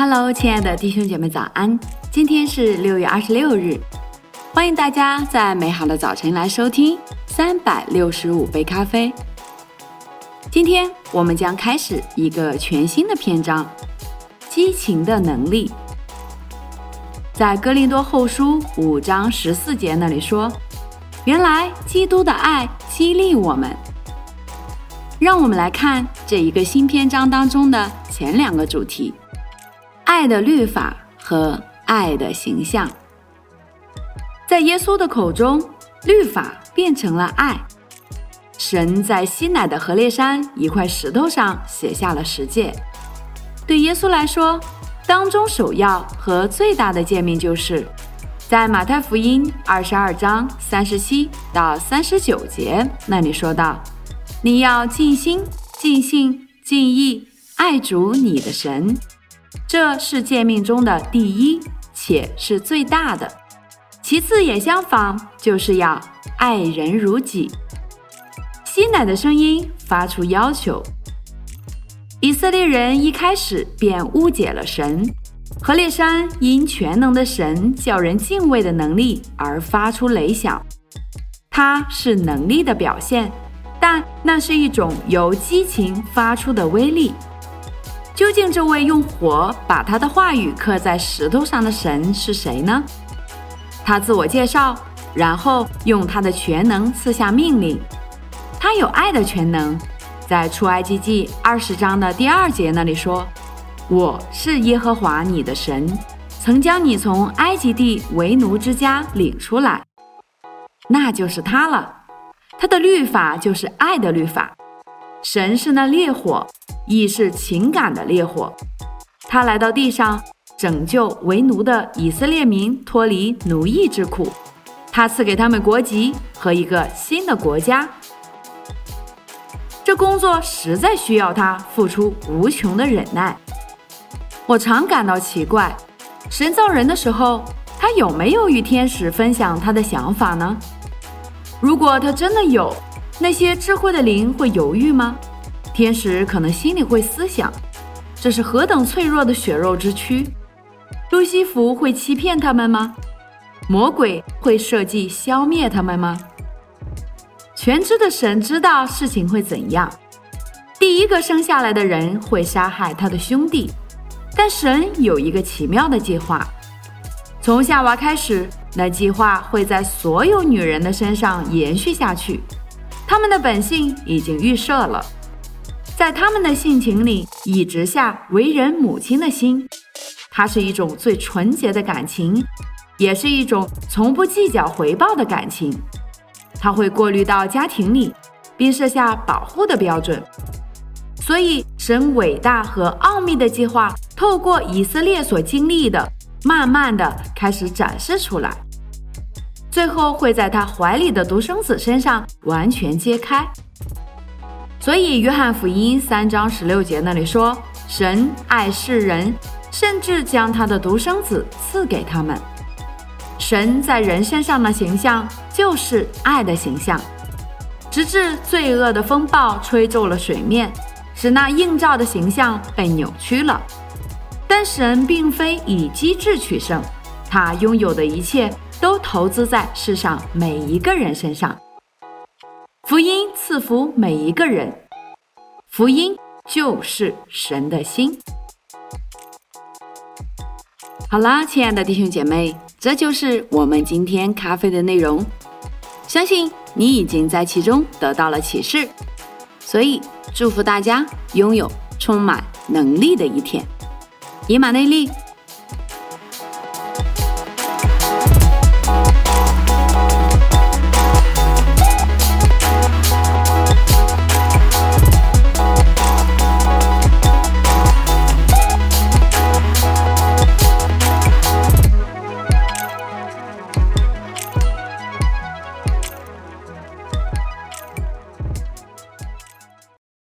Hello，亲爱的弟兄姐妹，早安！今天是六月二十六日，欢迎大家在美好的早晨来收听三百六十五杯咖啡。今天我们将开始一个全新的篇章——激情的能力。在哥林多后书五章十四节那里说：“原来基督的爱激励我们。”让我们来看这一个新篇章当中的前两个主题：爱的律法和爱的形象。在耶稣的口中，律法变成了爱。神在西乃的河烈山一块石头上写下了十诫。对耶稣来说，当中首要和最大的诫命就是，在马太福音二十二章三十七到三十九节那里说到：“你要尽心、尽性、尽意爱主你的神，这是诫命中的第一，且是最大的。其次也相仿，就是要爱人如己。”吸奶的声音发出要求。以色列人一开始便误解了神。何烈山因全能的神叫人敬畏的能力而发出雷响，它是能力的表现，但那是一种由激情发出的威力。究竟这位用火把他的话语刻在石头上的神是谁呢？他自我介绍，然后用他的全能赐下命令。他有爱的全能。在出埃及记二十章的第二节那里说：“我是耶和华你的神，曾将你从埃及地为奴之家领出来。”那就是他了。他的律法就是爱的律法。神是那烈火，亦是情感的烈火。他来到地上，拯救为奴的以色列民脱离奴役之苦。他赐给他们国籍和一个新的国家。这工作实在需要他付出无穷的忍耐。我常感到奇怪，神造人的时候，他有没有与天使分享他的想法呢？如果他真的有，那些智慧的灵会犹豫吗？天使可能心里会思想，这是何等脆弱的血肉之躯。路西弗会欺骗他们吗？魔鬼会设计消灭他们吗？全知的神知道事情会怎样。第一个生下来的人会杀害他的兄弟，但神有一个奇妙的计划。从夏娃开始，那计划会在所有女人的身上延续下去。他们的本性已经预设了，在他们的性情里已植下为人母亲的心。它是一种最纯洁的感情，也是一种从不计较回报的感情。他会过滤到家庭里，并设下保护的标准。所以，神伟大和奥秘的计划透过以色列所经历的，慢慢的开始展示出来，最后会在他怀里的独生子身上完全揭开。所以，约翰福音三章十六节那里说：“神爱世人，甚至将他的独生子赐给他们。”神在人身上的形象就是爱的形象，直至罪恶的风暴吹皱了水面，使那映照的形象被扭曲了。但神并非以机智取胜，他拥有的一切都投资在世上每一个人身上。福音赐福每一个人，福音就是神的心。好啦，亲爱的弟兄姐妹。这就是我们今天咖啡的内容，相信你已经在其中得到了启示，所以祝福大家拥有充满能力的一天。以马内利。